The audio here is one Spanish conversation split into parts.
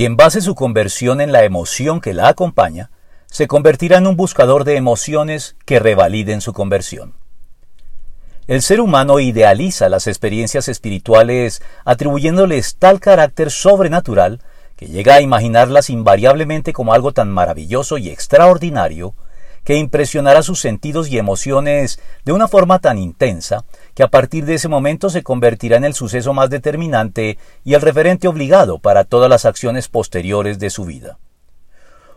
Quien base su conversión en la emoción que la acompaña, se convertirá en un buscador de emociones que revaliden su conversión. El ser humano idealiza las experiencias espirituales atribuyéndoles tal carácter sobrenatural que llega a imaginarlas invariablemente como algo tan maravilloso y extraordinario que impresionará sus sentidos y emociones de una forma tan intensa que a partir de ese momento se convertirá en el suceso más determinante y el referente obligado para todas las acciones posteriores de su vida.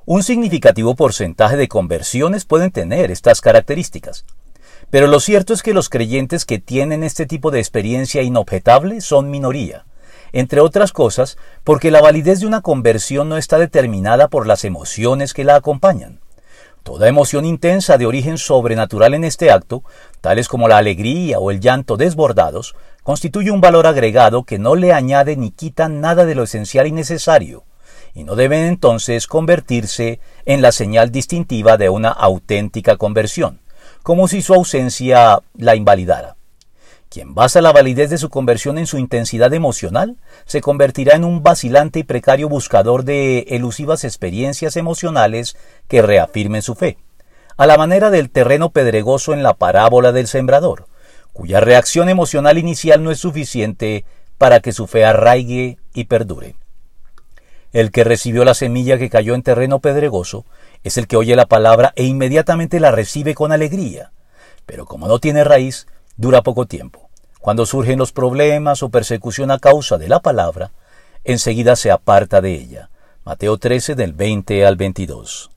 Un significativo porcentaje de conversiones pueden tener estas características, pero lo cierto es que los creyentes que tienen este tipo de experiencia inobjetable son minoría, entre otras cosas porque la validez de una conversión no está determinada por las emociones que la acompañan. Toda emoción intensa de origen sobrenatural en este acto, tales como la alegría o el llanto desbordados, constituye un valor agregado que no le añade ni quita nada de lo esencial y necesario, y no deben entonces convertirse en la señal distintiva de una auténtica conversión, como si su ausencia la invalidara. Quien basa la validez de su conversión en su intensidad emocional, se convertirá en un vacilante y precario buscador de elusivas experiencias emocionales que reafirmen su fe, a la manera del terreno pedregoso en la parábola del sembrador, cuya reacción emocional inicial no es suficiente para que su fe arraigue y perdure. El que recibió la semilla que cayó en terreno pedregoso es el que oye la palabra e inmediatamente la recibe con alegría, pero como no tiene raíz, dura poco tiempo. Cuando surgen los problemas o persecución a causa de la palabra, enseguida se aparta de ella. Mateo 13 del 20 al 22.